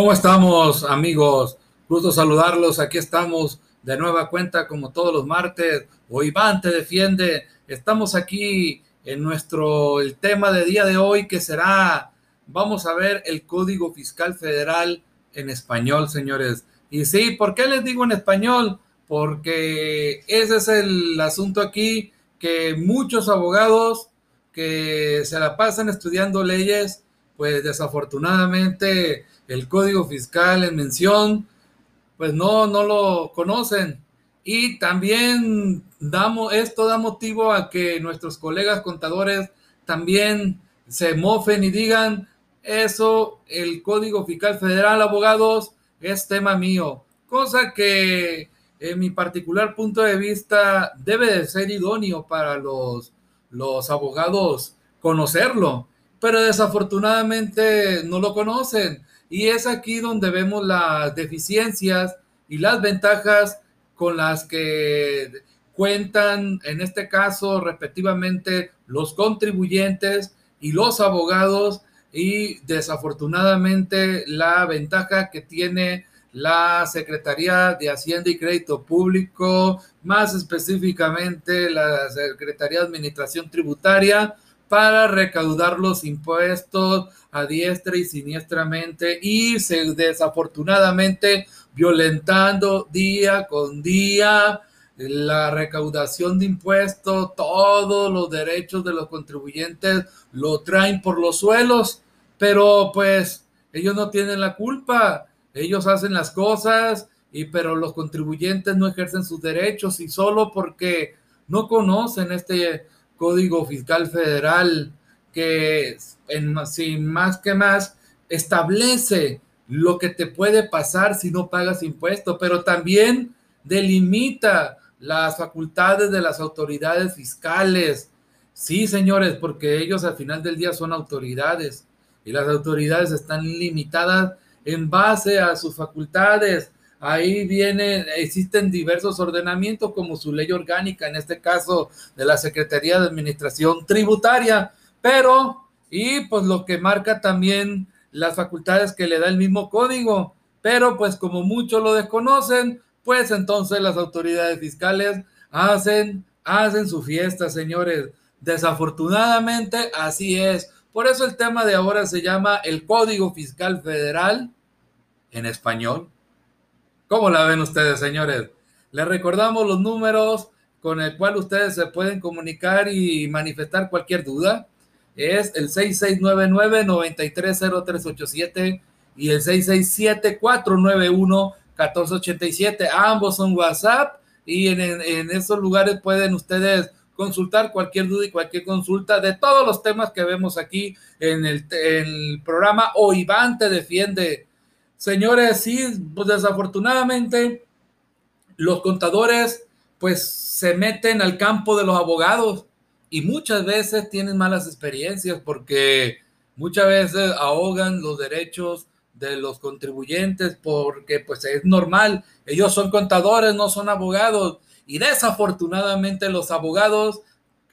¿Cómo estamos, amigos? Gusto saludarlos. Aquí estamos de nueva cuenta, como todos los martes. O Iván te defiende. Estamos aquí en nuestro el tema de día de hoy, que será, vamos a ver el Código Fiscal Federal en español, señores. Y sí, ¿por qué les digo en español? Porque ese es el asunto aquí, que muchos abogados que se la pasan estudiando leyes, pues desafortunadamente el código fiscal en mención, pues no, no lo conocen. Y también damos, esto da motivo a que nuestros colegas contadores también se mofen y digan, eso, el Código Fiscal Federal, abogados, es tema mío. Cosa que en mi particular punto de vista debe de ser idóneo para los, los abogados conocerlo, pero desafortunadamente no lo conocen. Y es aquí donde vemos las deficiencias y las ventajas con las que cuentan, en este caso, respectivamente, los contribuyentes y los abogados. Y desafortunadamente la ventaja que tiene la Secretaría de Hacienda y Crédito Público, más específicamente la Secretaría de Administración Tributaria, para recaudar los impuestos a diestra y siniestramente y se, desafortunadamente violentando día con día la recaudación de impuestos, todos los derechos de los contribuyentes lo traen por los suelos, pero pues ellos no tienen la culpa, ellos hacen las cosas y pero los contribuyentes no ejercen sus derechos y solo porque no conocen este Código Fiscal Federal que en, sin más que más establece lo que te puede pasar si no pagas impuestos, pero también delimita las facultades de las autoridades fiscales. Sí, señores, porque ellos al final del día son autoridades y las autoridades están limitadas en base a sus facultades Ahí vienen, existen diversos ordenamientos como su ley orgánica, en este caso de la Secretaría de Administración Tributaria, pero, y pues lo que marca también las facultades que le da el mismo código, pero pues como muchos lo desconocen, pues entonces las autoridades fiscales hacen, hacen su fiesta, señores. Desafortunadamente, así es. Por eso el tema de ahora se llama el Código Fiscal Federal en español. ¿Cómo la ven ustedes, señores? Les recordamos los números con el cual ustedes se pueden comunicar y manifestar cualquier duda. Es el 6699-930387 y el 667-491-1487. Ambos son WhatsApp y en, en, esos lugares pueden ustedes consultar cualquier duda y cualquier consulta de todos los temas que vemos aquí en el, programa O Iván te defiende Señores, sí, pues desafortunadamente los contadores pues se meten al campo de los abogados y muchas veces tienen malas experiencias porque muchas veces ahogan los derechos de los contribuyentes porque pues es normal, ellos son contadores, no son abogados. Y desafortunadamente los abogados,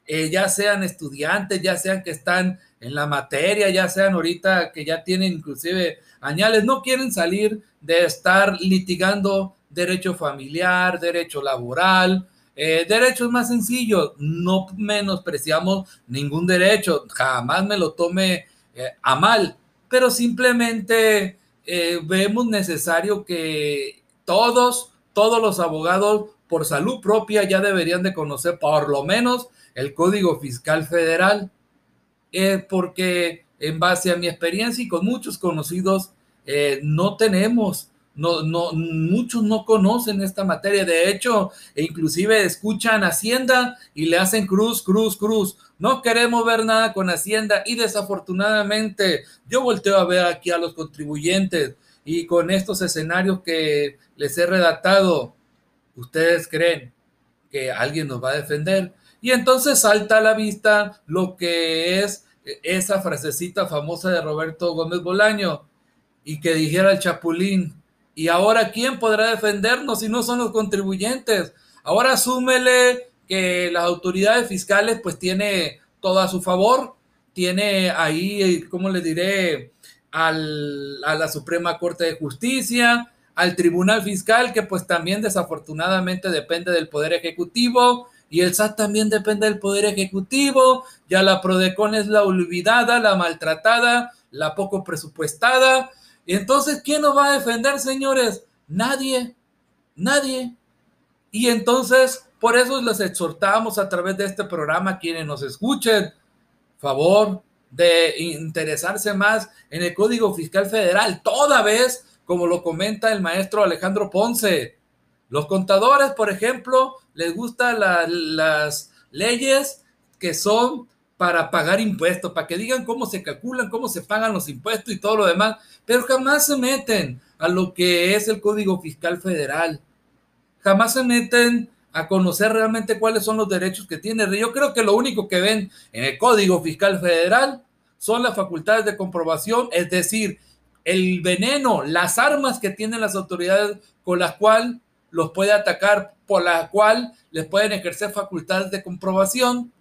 eh, ya sean estudiantes, ya sean que están en la materia, ya sean ahorita que ya tienen inclusive añales, no quieren salir de estar litigando derecho familiar, derecho laboral, eh, derechos más sencillos. No menospreciamos ningún derecho, jamás me lo tome eh, a mal, pero simplemente eh, vemos necesario que todos, todos los abogados por salud propia ya deberían de conocer por lo menos el Código Fiscal Federal, porque en base a mi experiencia y con muchos conocidos, eh, no tenemos, no, no, muchos no conocen esta materia. De hecho, e inclusive escuchan Hacienda y le hacen cruz, cruz, cruz. No queremos ver nada con Hacienda y desafortunadamente yo volteo a ver aquí a los contribuyentes y con estos escenarios que les he redactado, ¿ustedes creen que alguien nos va a defender? Y entonces salta a la vista lo que es esa frasecita famosa de Roberto Gómez Bolaño y que dijera el Chapulín, y ahora, ¿quién podrá defendernos si no son los contribuyentes? Ahora asúmele que las autoridades fiscales pues tiene todo a su favor, tiene ahí, ¿cómo le diré? Al, a la Suprema Corte de Justicia, al Tribunal Fiscal, que pues también desafortunadamente depende del Poder Ejecutivo, y el SAT también depende del Poder Ejecutivo, ya la Prodecon es la olvidada, la maltratada, la poco presupuestada, y entonces, ¿quién nos va a defender, señores? Nadie, nadie. Y entonces, por eso les exhortamos a través de este programa, quienes nos escuchen, favor de interesarse más en el Código Fiscal Federal, toda vez, como lo comenta el maestro Alejandro Ponce. Los contadores, por ejemplo, les gustan las leyes que son para pagar impuestos, para que digan cómo se calculan, cómo se pagan los impuestos y todo lo demás, pero jamás se meten a lo que es el Código Fiscal Federal. Jamás se meten a conocer realmente cuáles son los derechos que tiene. Yo creo que lo único que ven en el Código Fiscal Federal son las facultades de comprobación, es decir, el veneno, las armas que tienen las autoridades con las cuales los puede atacar, por la cual les pueden ejercer facultades de comprobación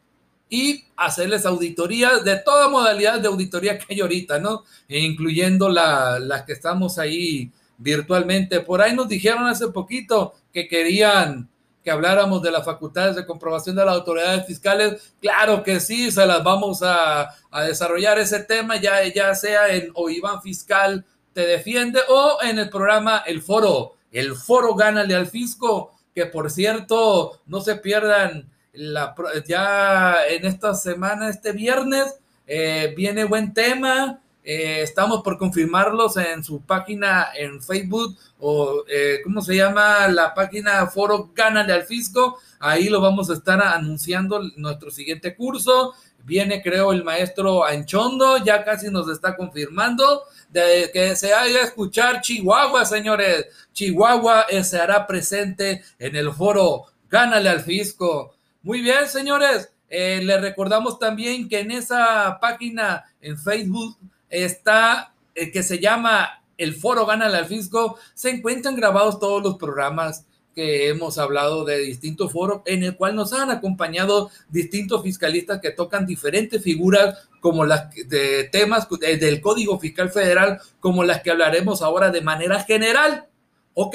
y hacerles auditoría de toda modalidad de auditoría que hay ahorita, ¿no? E incluyendo las la que estamos ahí virtualmente. Por ahí nos dijeron hace poquito que querían que habláramos de las facultades de comprobación de las autoridades fiscales. Claro que sí, se las vamos a, a desarrollar ese tema, ya, ya sea en o Iván Fiscal te defiende o en el programa El Foro, el Foro Gánale al Fisco, que por cierto, no se pierdan la, ya en esta semana, este viernes, eh, viene buen tema. Eh, estamos por confirmarlos en su página en Facebook o eh, ¿cómo se llama? La página Foro Gánale al Fisco. Ahí lo vamos a estar anunciando nuestro siguiente curso. Viene, creo, el maestro Anchondo, ya casi nos está confirmando de que se haga escuchar Chihuahua, señores. Chihuahua se presente en el foro Gánale al Fisco. Muy bien, señores. Eh, les recordamos también que en esa página en Facebook está el que se llama el Foro Gana al Fisco. Se encuentran grabados todos los programas que hemos hablado de distintos foros, en el cual nos han acompañado distintos fiscalistas que tocan diferentes figuras, como las de temas del Código Fiscal Federal, como las que hablaremos ahora de manera general. ¿Ok?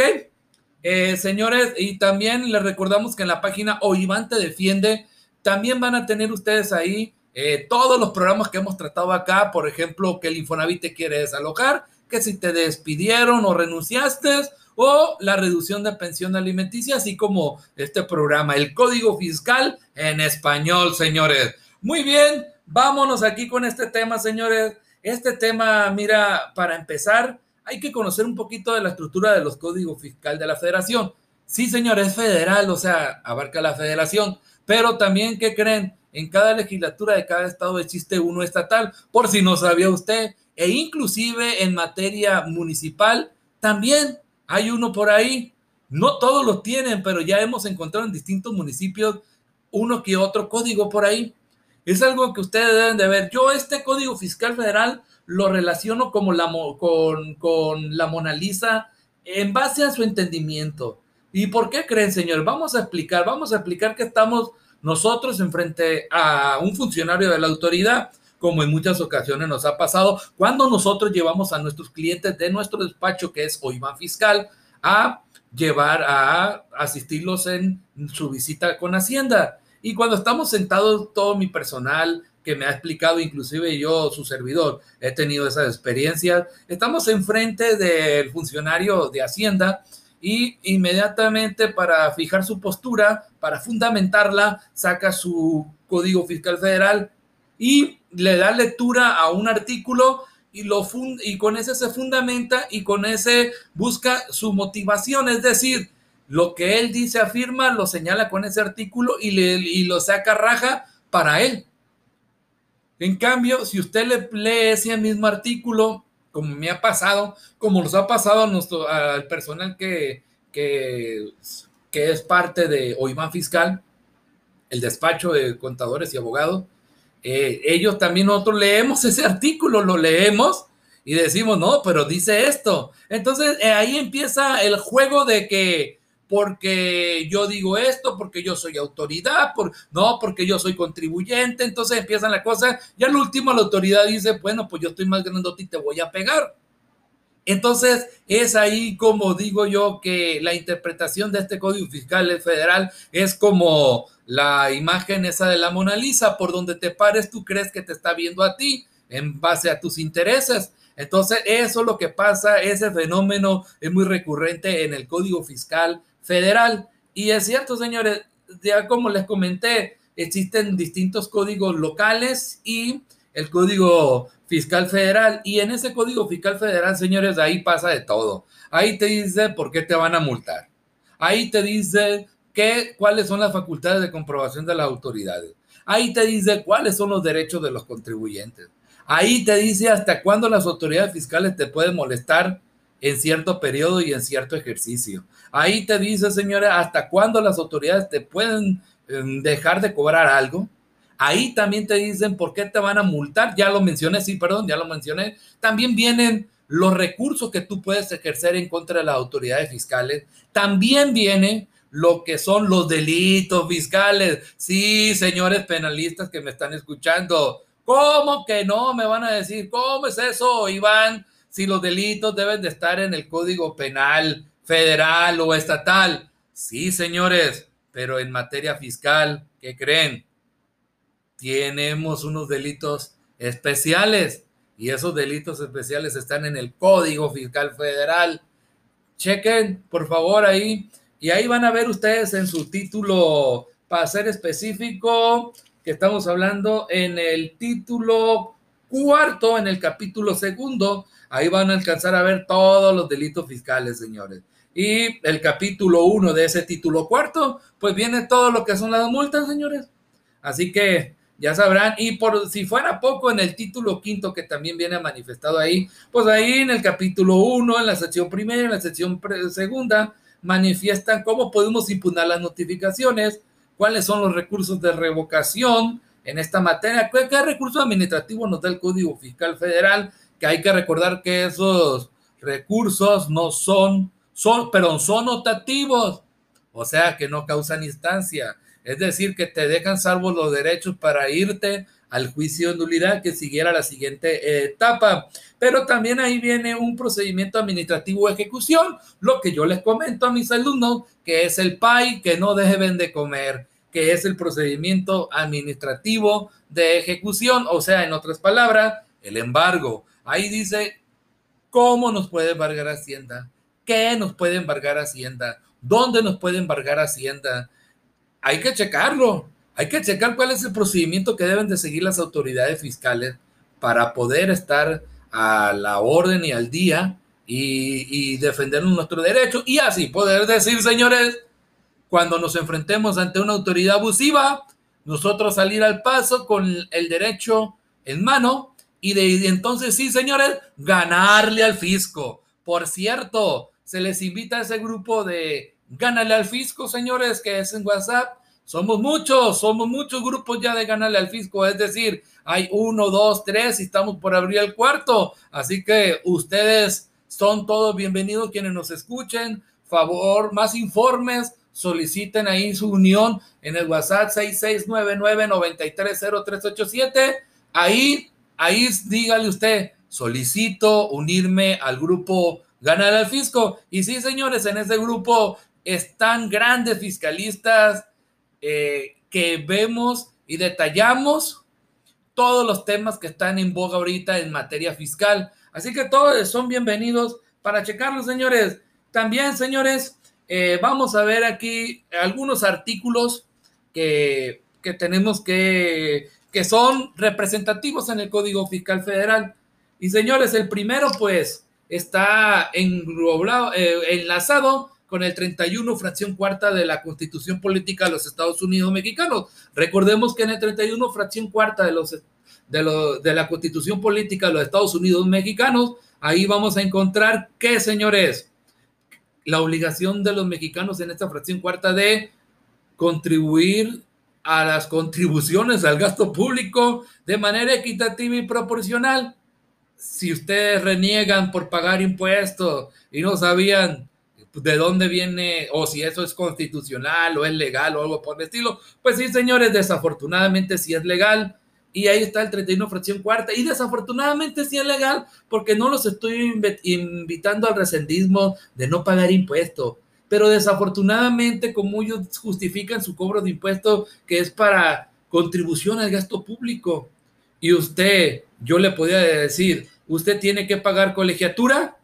Eh, señores, y también les recordamos que en la página Iván te defiende, también van a tener ustedes ahí eh, todos los programas que hemos tratado acá, por ejemplo, que el Infonavit te quiere desalojar, que si te despidieron o renunciaste, o la reducción de pensión alimenticia, así como este programa, el Código Fiscal en español, señores. Muy bien, vámonos aquí con este tema, señores. Este tema, mira, para empezar, hay que conocer un poquito de la estructura de los códigos fiscal de la federación. Sí, señor, es federal, o sea, abarca la federación, pero también, ¿qué creen? En cada legislatura de cada estado existe uno estatal, por si no sabía usted, e inclusive en materia municipal también hay uno por ahí. No todos lo tienen, pero ya hemos encontrado en distintos municipios uno que otro código por ahí. Es algo que ustedes deben de ver. Yo este código fiscal federal lo relaciono como con, la Mona Lisa en base a su entendimiento. ¿Y por qué creen, señor? Vamos a explicar, vamos a explicar que estamos nosotros enfrente a un funcionario de la autoridad, como en muchas ocasiones nos ha pasado, cuando nosotros llevamos a nuestros clientes de nuestro despacho, que es OIVAN Fiscal, a llevar a asistirlos en su visita con Hacienda. Y cuando estamos sentados, todo mi personal, que me ha explicado, inclusive yo, su servidor, he tenido esas experiencias. Estamos enfrente del funcionario de Hacienda y inmediatamente para fijar su postura, para fundamentarla, saca su Código Fiscal Federal y le da lectura a un artículo y, lo y con ese se fundamenta y con ese busca su motivación, es decir, lo que él dice, afirma, lo señala con ese artículo y, le, y lo saca raja para él. En cambio, si usted le lee ese mismo artículo, como me ha pasado, como nos ha pasado a al personal que, que, es parte de OIVAN Fiscal, el despacho de contadores y abogados, eh, ellos también nosotros leemos ese artículo, lo leemos y decimos, no, pero dice esto. Entonces eh, ahí empieza el juego de que porque yo digo esto, porque yo soy autoridad, por, no, porque yo soy contribuyente, entonces empiezan las cosas, y al último la autoridad dice, bueno, pues yo estoy más grandote y te voy a pegar. Entonces, es ahí como digo yo que la interpretación de este Código Fiscal Federal es como la imagen esa de la Mona Lisa, por donde te pares tú crees que te está viendo a ti en base a tus intereses. Entonces, eso es lo que pasa, ese fenómeno es muy recurrente en el Código Fiscal Federal. Y es cierto, señores, ya como les comenté, existen distintos códigos locales y el Código Fiscal Federal. Y en ese Código Fiscal Federal, señores, ahí pasa de todo. Ahí te dice por qué te van a multar. Ahí te dice qué, cuáles son las facultades de comprobación de las autoridades. Ahí te dice cuáles son los derechos de los contribuyentes. Ahí te dice hasta cuándo las autoridades fiscales te pueden molestar en cierto periodo y en cierto ejercicio. Ahí te dice, señores, hasta cuándo las autoridades te pueden em, dejar de cobrar algo. Ahí también te dicen por qué te van a multar. Ya lo mencioné, sí, perdón, ya lo mencioné. También vienen los recursos que tú puedes ejercer en contra de las autoridades fiscales. También viene lo que son los delitos fiscales. Sí, señores penalistas que me están escuchando. ¿Cómo que no? Me van a decir, ¿cómo es eso, Iván? Si los delitos deben de estar en el Código Penal federal o estatal. Sí, señores, pero en materia fiscal, ¿qué creen? Tenemos unos delitos especiales y esos delitos especiales están en el Código Fiscal Federal. Chequen, por favor, ahí. Y ahí van a ver ustedes en su título, para ser específico, que estamos hablando en el título cuarto, en el capítulo segundo, ahí van a alcanzar a ver todos los delitos fiscales, señores. Y el capítulo uno de ese título cuarto, pues viene todo lo que son las multas, señores. Así que ya sabrán. Y por si fuera poco, en el título quinto que también viene manifestado ahí, pues ahí en el capítulo uno, en la sección primera, en la sección segunda, manifiestan cómo podemos impugnar las notificaciones, cuáles son los recursos de revocación en esta materia, qué, qué recursos administrativos nos da el Código Fiscal Federal, que hay que recordar que esos recursos no son, son, pero son notativos, o sea que no causan instancia, es decir, que te dejan salvos los derechos para irte al juicio de nulidad que siguiera la siguiente etapa. Pero también ahí viene un procedimiento administrativo de ejecución, lo que yo les comento a mis alumnos, que es el PAI, que no dejen de comer que es el procedimiento administrativo de ejecución, o sea, en otras palabras, el embargo. Ahí dice cómo nos puede embargar Hacienda, qué nos puede embargar Hacienda, dónde nos puede embargar Hacienda. Hay que checarlo, hay que checar cuál es el procedimiento que deben de seguir las autoridades fiscales para poder estar a la orden y al día y, y defender nuestro derecho y así poder decir, señores, cuando nos enfrentemos ante una autoridad abusiva, nosotros salir al paso con el derecho en mano y de entonces sí, señores, ganarle al fisco. Por cierto, se les invita a ese grupo de Gánale al fisco, señores, que es en WhatsApp. Somos muchos, somos muchos grupos ya de Gánale al fisco, es decir, hay uno, dos, tres y estamos por abrir el cuarto. Así que ustedes son todos bienvenidos quienes nos escuchen. Favor, más informes soliciten ahí su unión en el WhatsApp 6699-930387. Ahí, ahí dígale usted, solicito unirme al grupo Ganar al Fisco. Y sí, señores, en ese grupo están grandes fiscalistas eh, que vemos y detallamos todos los temas que están en boga ahorita en materia fiscal. Así que todos son bienvenidos para checarlos, señores. También, señores, eh, vamos a ver aquí algunos artículos que, tenemos que, que son representativos en el Código Fiscal Federal. Y señores, el primero pues está eh, enlazado con el 31 fracción cuarta de la Constitución Política de los Estados Unidos Mexicanos. Recordemos que en el 31 fracción cuarta de, los, de la Constitución Política de los Estados Unidos Mexicanos, ahí vamos a encontrar que, señores, la obligación de los mexicanos en esta fracción cuarta de contribuir a las contribuciones al gasto público de manera equitativa y proporcional. Si ustedes reniegan por pagar impuestos y no sabían de dónde viene o si eso es constitucional o es legal o algo por el estilo, pues sí, señores, desafortunadamente sí es legal y ahí está el 31 fracción cuarta. Y desafortunadamente sí es legal porque no los estoy invitando al rescendismo de no pagar impuestos. Pero desafortunadamente, como ellos justifican su cobro de impuestos, que es para contribución al gasto público, y usted, yo le podía decir, usted tiene que pagar colegiatura,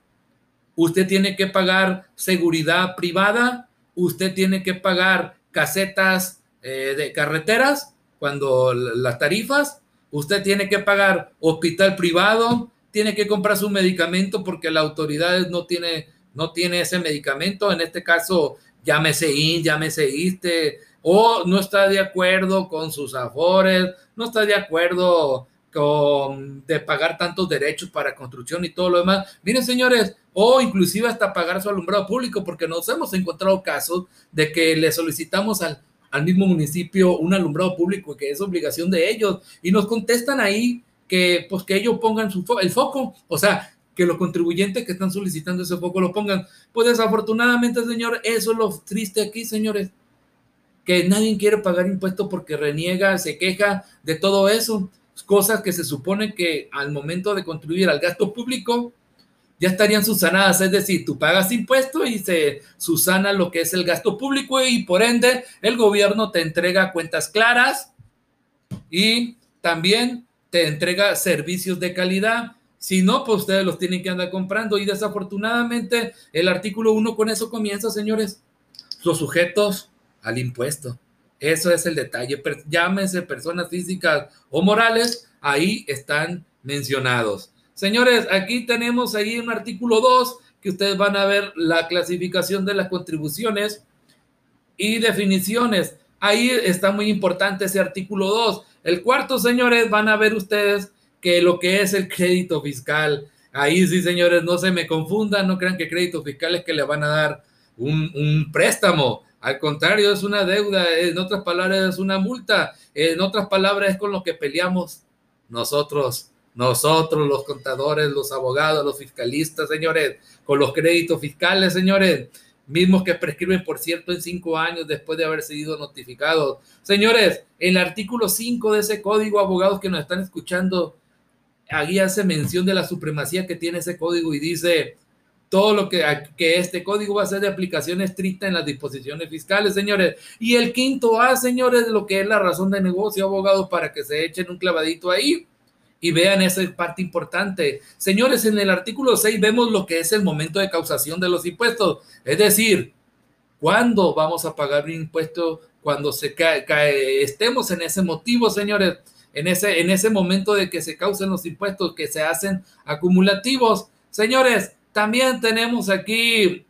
usted tiene que pagar seguridad privada, usted tiene que pagar casetas eh, de carreteras, cuando las tarifas, usted tiene que pagar hospital privado, tiene que comprar su medicamento porque la autoridad no tiene, no tiene ese medicamento, en este caso llámese IN, llámese ISTE, o no está de acuerdo con sus afores, no está de acuerdo con de pagar tantos derechos para construcción y todo lo demás. Miren, señores, o inclusive hasta pagar su alumbrado público, porque nos hemos encontrado casos de que le solicitamos al, al mismo municipio un alumbrado público que es obligación de ellos y nos contestan ahí que pues que ellos pongan su el foco, o sea, que los contribuyentes que están solicitando ese foco lo pongan. Pues desafortunadamente, señor, eso es lo triste aquí, señores, que nadie quiere pagar impuestos porque reniega, se queja de todo eso, cosas que se supone que al momento de contribuir al gasto público ya estarían susanadas, es decir, tú pagas impuestos y se susana lo que es el gasto público y por ende el gobierno te entrega cuentas claras y también te entrega servicios de calidad. Si no, pues ustedes los tienen que andar comprando y desafortunadamente el artículo 1 con eso comienza, señores, los sujetos al impuesto. Eso es el detalle. Llámense personas físicas o morales, ahí están mencionados. Señores, aquí tenemos ahí un artículo 2 que ustedes van a ver la clasificación de las contribuciones y definiciones. Ahí está muy importante ese artículo 2. El cuarto, señores, van a ver ustedes lo que es el crédito fiscal. Ahí sí, señores, no se me confundan, no crean que crédito fiscal es que le van a dar un, un préstamo. Al contrario, es una deuda, en otras palabras, es una multa. En otras palabras, es con lo que peleamos nosotros nosotros, los contadores, los abogados, los fiscalistas, señores, con los créditos fiscales, señores, mismos que prescriben, por cierto, en cinco años después de haber sido notificados. Señores, el artículo 5 de ese código, abogados que nos están escuchando, ahí hace mención de la supremacía que tiene ese código y dice todo lo que, que este código va a ser de aplicación estricta en las disposiciones fiscales, señores. Y el quinto A, señores, lo que es la razón de negocio, abogados, para que se echen un clavadito ahí y vean esa parte importante. Señores, en el artículo 6 vemos lo que es el momento de causación de los impuestos, es decir, cuándo vamos a pagar un impuesto cuando se cae, estemos en ese motivo, señores, en ese, en ese momento de que se causen los impuestos que se hacen acumulativos. Señores, también tenemos aquí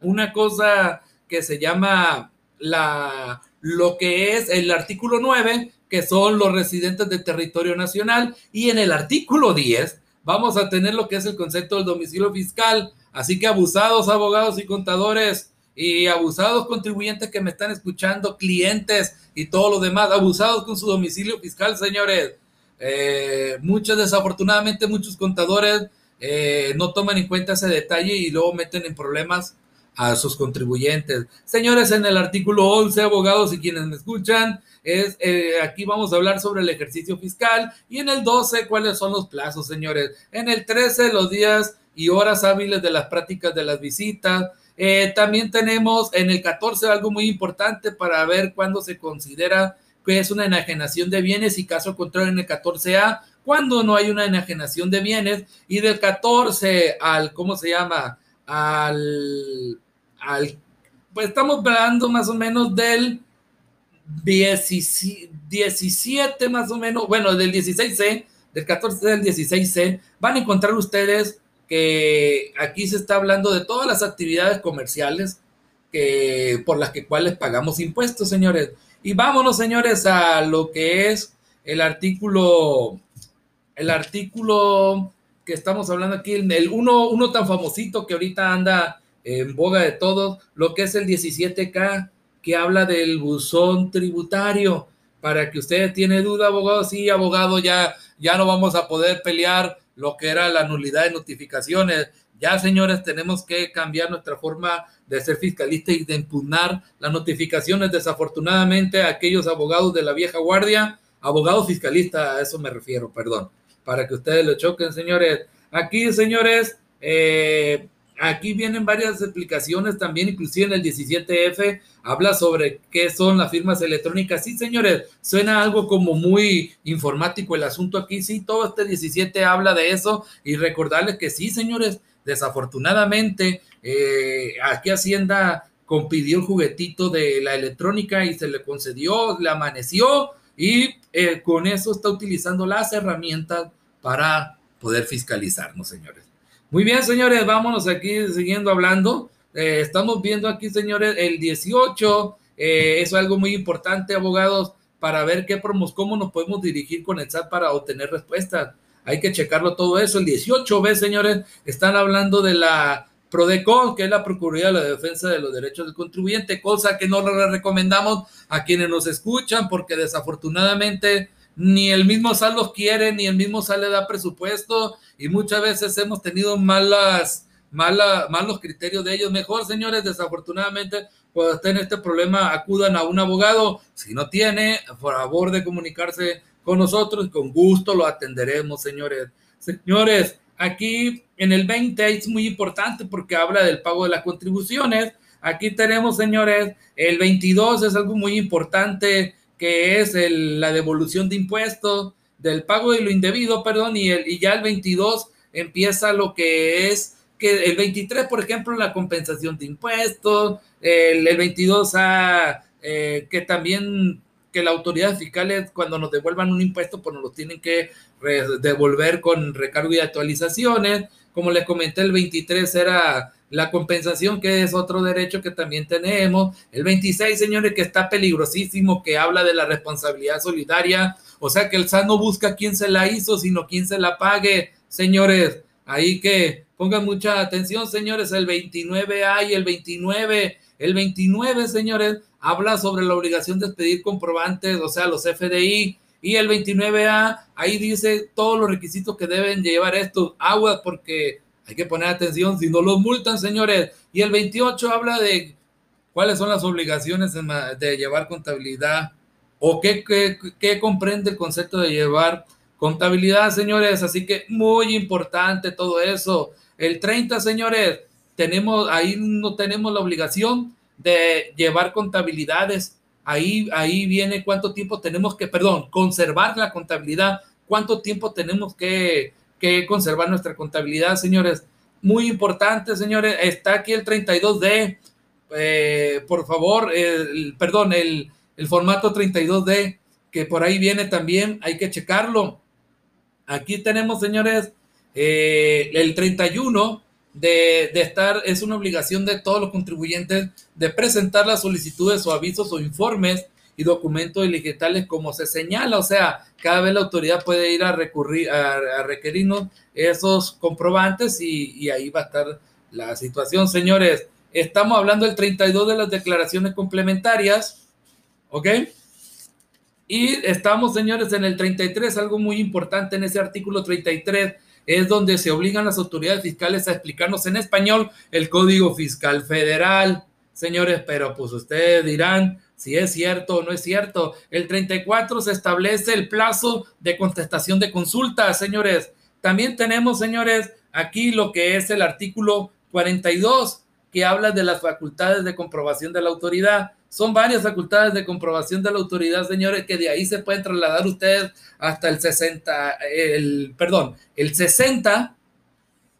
una cosa que se llama la, lo que es el artículo 9, que son los residentes del territorio nacional. Y en el artículo 10 vamos a tener lo que es el concepto del domicilio fiscal. Así que abusados abogados y contadores y abusados contribuyentes que me están escuchando, clientes y todo lo demás, abusados con su domicilio fiscal, señores. Eh, muchos, desafortunadamente, muchos contadores eh, no toman en cuenta ese detalle y luego meten en problemas a sus contribuyentes. Señores, en el artículo 11, abogados y quienes me escuchan, es, eh, aquí vamos a hablar sobre el ejercicio fiscal y en el 12 cuáles son los plazos, señores. En el 13 los días y horas hábiles de las prácticas de las visitas. Eh, también tenemos en el 14 algo muy importante para ver cuándo se considera que es una enajenación de bienes y caso contrario en el 14A, cuando no hay una enajenación de bienes y del 14 al, ¿cómo se llama? Al, al, pues estamos hablando más o menos del 17 más o menos, bueno, del 16C, del 14 al 16C, van a encontrar ustedes que aquí se está hablando de todas las actividades comerciales que, por las que cuales pagamos impuestos, señores. Y vámonos, señores, a lo que es el artículo, el artículo que estamos hablando aquí, el uno, uno tan famosito que ahorita anda en boga de todos, lo que es el 17K, que habla del buzón tributario. Para que usted tiene duda, abogado, sí, abogado, ya, ya no vamos a poder pelear lo que era la nulidad de notificaciones. Ya, señores, tenemos que cambiar nuestra forma de ser fiscalista y de impugnar las notificaciones. Desafortunadamente, aquellos abogados de la vieja guardia, abogados fiscalistas, a eso me refiero, perdón, para que ustedes lo choquen, señores. Aquí, señores, eh, aquí vienen varias explicaciones también, inclusive en el 17F habla sobre qué son las firmas electrónicas. Sí, señores, suena algo como muy informático el asunto aquí. Sí, todo este 17 habla de eso y recordarles que sí, señores, desafortunadamente eh, aquí Hacienda compidió el juguetito de la electrónica y se le concedió, le amaneció y eh, con eso está utilizando las herramientas para poder fiscalizarnos, señores. Muy bien, señores, vámonos aquí siguiendo hablando. Eh, estamos viendo aquí, señores, el 18. Eh, es algo muy importante, abogados, para ver qué promos, cómo nos podemos dirigir con el SAT para obtener respuestas. Hay que checarlo todo eso. El 18, ¿ves, señores? Están hablando de la PRODECON, que es la Procuraduría de la Defensa de los Derechos del Contribuyente, cosa que no le recomendamos a quienes nos escuchan, porque desafortunadamente ni el mismo SAT los quiere, ni el mismo SAT le da presupuesto, y muchas veces hemos tenido malas, mala, malos criterios de ellos. Mejor, señores, desafortunadamente, cuando estén en este problema, acudan a un abogado. Si no tiene, por favor de comunicarse con nosotros, con gusto lo atenderemos, señores. Señores, aquí en el 20 es muy importante porque habla del pago de las contribuciones. Aquí tenemos, señores, el 22 es algo muy importante que es la devolución de impuestos, del pago de lo indebido, perdón, y, el, y ya el 22 empieza lo que es que el 23, por ejemplo, la compensación de impuestos, el, el 22 a, eh, que también que la autoridad fiscal cuando nos devuelvan un impuesto, pues nos lo tienen que devolver con recargo y actualizaciones. Como les comenté, el 23 era la compensación, que es otro derecho que también tenemos. El 26, señores, que está peligrosísimo, que habla de la responsabilidad solidaria. O sea que el SAT no busca quién se la hizo, sino quién se la pague, señores. Ahí que pongan mucha atención, señores. El 29A y el 29, el 29, señores, habla sobre la obligación de expedir comprobantes, o sea, los FDI. Y el 29A, ahí dice todos los requisitos que deben llevar estos aguas, porque hay que poner atención, si no los multan, señores. Y el 28 habla de cuáles son las obligaciones de llevar contabilidad o qué, qué, comprende el concepto de llevar contabilidad, señores. Así que muy importante todo eso. El 30, señores, tenemos, ahí no tenemos la obligación de llevar contabilidades. Ahí, ahí viene cuánto tiempo tenemos que, perdón, conservar la contabilidad, cuánto tiempo tenemos que que conservar nuestra contabilidad, señores. Muy importante, señores. Está aquí el 32D. Eh, por favor, perdón, el, formato 32D, que por ahí viene también, hay que checarlo. Aquí tenemos, señores, eh, el 31 de, estar, es una obligación de todos los contribuyentes de presentar las solicitudes o avisos o informes y documentos digitales como se señala, o sea, cada vez la autoridad puede ir a recurrir, a, requerirnos esos comprobantes y, ahí va a estar la situación. Señores, estamos hablando del 32 de las declaraciones complementarias, ¿ok? Y estamos, señores, en el 33, algo muy importante en ese artículo 33, es donde se obligan las autoridades fiscales a explicarnos en español el Código Fiscal Federal. Señores, pero pues ustedes dirán, si es cierto o no es cierto. El 34 se establece el plazo de contestación de consulta, señores. También tenemos, señores, aquí lo que es el artículo 42, que habla de las facultades de comprobación de la autoridad. Son varias facultades de comprobación de la autoridad, señores, que de ahí se pueden trasladar ustedes hasta el 60, el, perdón, el 60,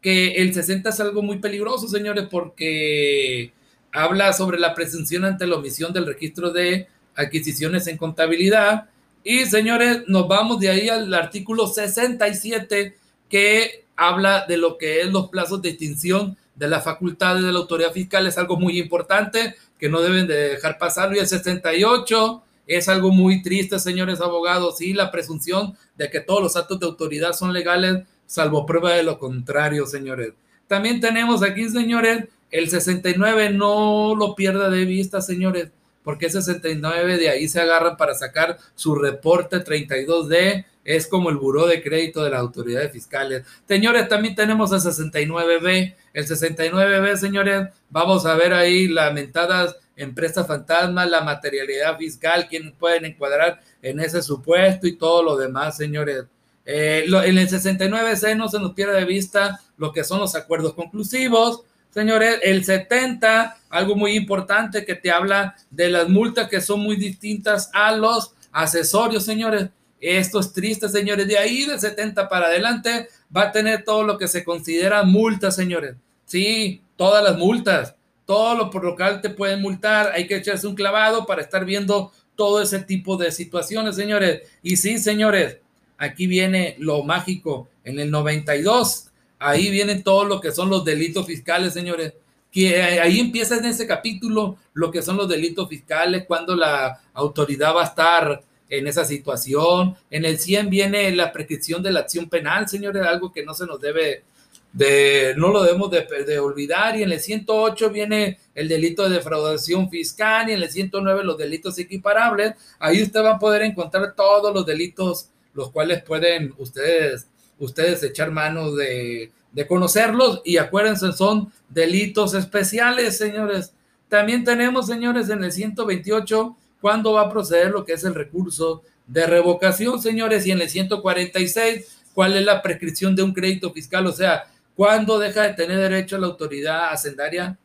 que el 60 es algo muy peligroso, señores, porque habla sobre la presunción ante la omisión del registro de adquisiciones en contabilidad Y señores, nos vamos de ahí al artículo 67 que habla de lo que es los plazos de extinción de las facultades de la autoridad fiscal. Es algo muy importante que no deben de dejar pasar. Y el 68 es algo muy triste, señores abogados. Sí, la presunción de que todos los actos de autoridad son legales, salvo prueba de lo contrario, señores. También tenemos aquí, señores, el 69, no lo pierda de vista, señores porque 69 de ahí se agarran para sacar su reporte 32D, es como el buró de crédito de las autoridades fiscales. Señores, también tenemos el 69B, el 69B, señores, vamos a ver ahí lamentadas empresas fantasmas, la materialidad fiscal, quienes pueden encuadrar en ese supuesto y todo lo demás, señores. Eh, en el 69C no se nos pierde de vista lo que son los acuerdos conclusivos, Señores, el 70, algo muy importante que te habla de las multas que son muy distintas a los accesorios, señores. Esto es triste, señores. De ahí de 70 para adelante va a tener todo lo que se considera multas, señores. Sí, todas las multas. Todo lo por lo cual te pueden multar. Hay que echarse un clavado para estar viendo todo ese tipo de situaciones, señores. Y sí, señores, aquí viene lo mágico. En el 92 Ahí vienen todo lo que son los delitos fiscales, señores. Que ahí empieza en ese capítulo lo que son los delitos fiscales, cuando la autoridad va a estar en esa situación. En el 100 viene la prescripción de la acción penal, señores, algo que no se nos debe de, no lo debemos de, de, olvidar. Y en el 108 viene el delito de defraudación fiscal y en el 109 los delitos equiparables. Ahí usted va a poder encontrar todos los delitos los cuales pueden ustedes ustedes echar mano de, conocerlos y acuérdense, son delitos especiales, señores. También tenemos, señores, en el 128, cuándo va a proceder lo que es el recurso de revocación, señores, y en el 146, cuál es la prescripción de un crédito fiscal, o sea, cuándo deja de tener derecho la autoridad hacendaria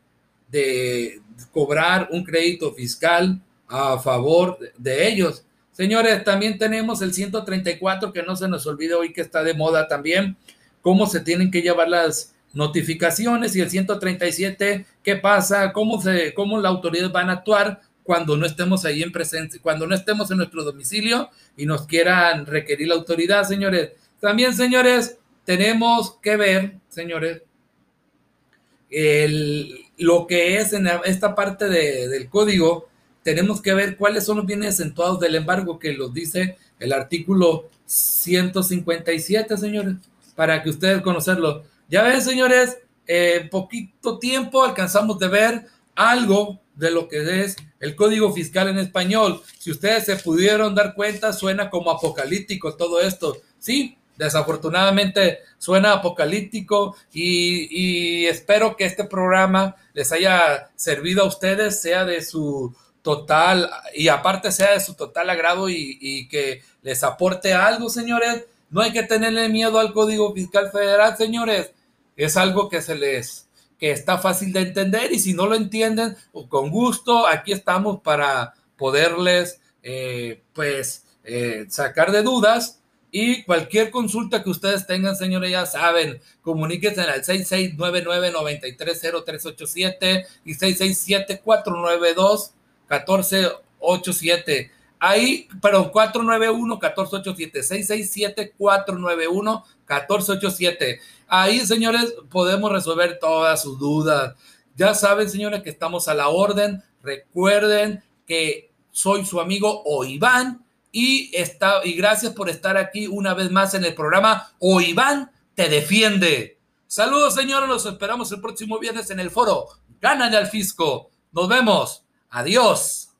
de cobrar un crédito fiscal a favor de ellos. Señores, también tenemos el 134 que no se nos olvide hoy que está de moda también, cómo se tienen que llevar las notificaciones y el 137, qué pasa, cómo, se, cómo la autoridad van a actuar cuando no estemos ahí en presencia, cuando no estemos en nuestro domicilio y nos quieran requerir la autoridad, señores. También, señores, tenemos que ver, señores, el, lo que es en esta parte del código tenemos que ver cuáles son los bienes acentuados del embargo que los dice el artículo 157, señores, para que ustedes conocerlo. Ya ven, señores, en poquito tiempo alcanzamos de ver algo de lo que es el código fiscal en español. Si ustedes se pudieron dar cuenta, suena como apocalíptico todo esto. Sí, desafortunadamente suena apocalíptico y, y espero que este programa les haya servido a ustedes, sea de su total y aparte sea de su total agrado y, que les aporte algo, señores. No hay que tenerle miedo al Código Fiscal Federal, señores. Es algo que se les que está fácil de entender y si no lo entienden, con gusto, aquí estamos para poderles, eh, pues, eh, sacar de dudas y cualquier consulta que ustedes tengan, señores, ya saben, comuníquense al 6699-930387 y 667-492. 1487. Ahí, perdón, 491-1487, 667-491-1487. Ahí, señores, podemos resolver todas sus dudas. Ya saben, señores, que estamos a la orden. Recuerden que soy su amigo Oiván y, está, y gracias por estar aquí una vez más en el programa Oiván te defiende. Saludos, señores, los esperamos el próximo viernes en el foro. Gánale al fisco. Nos vemos. Adiós.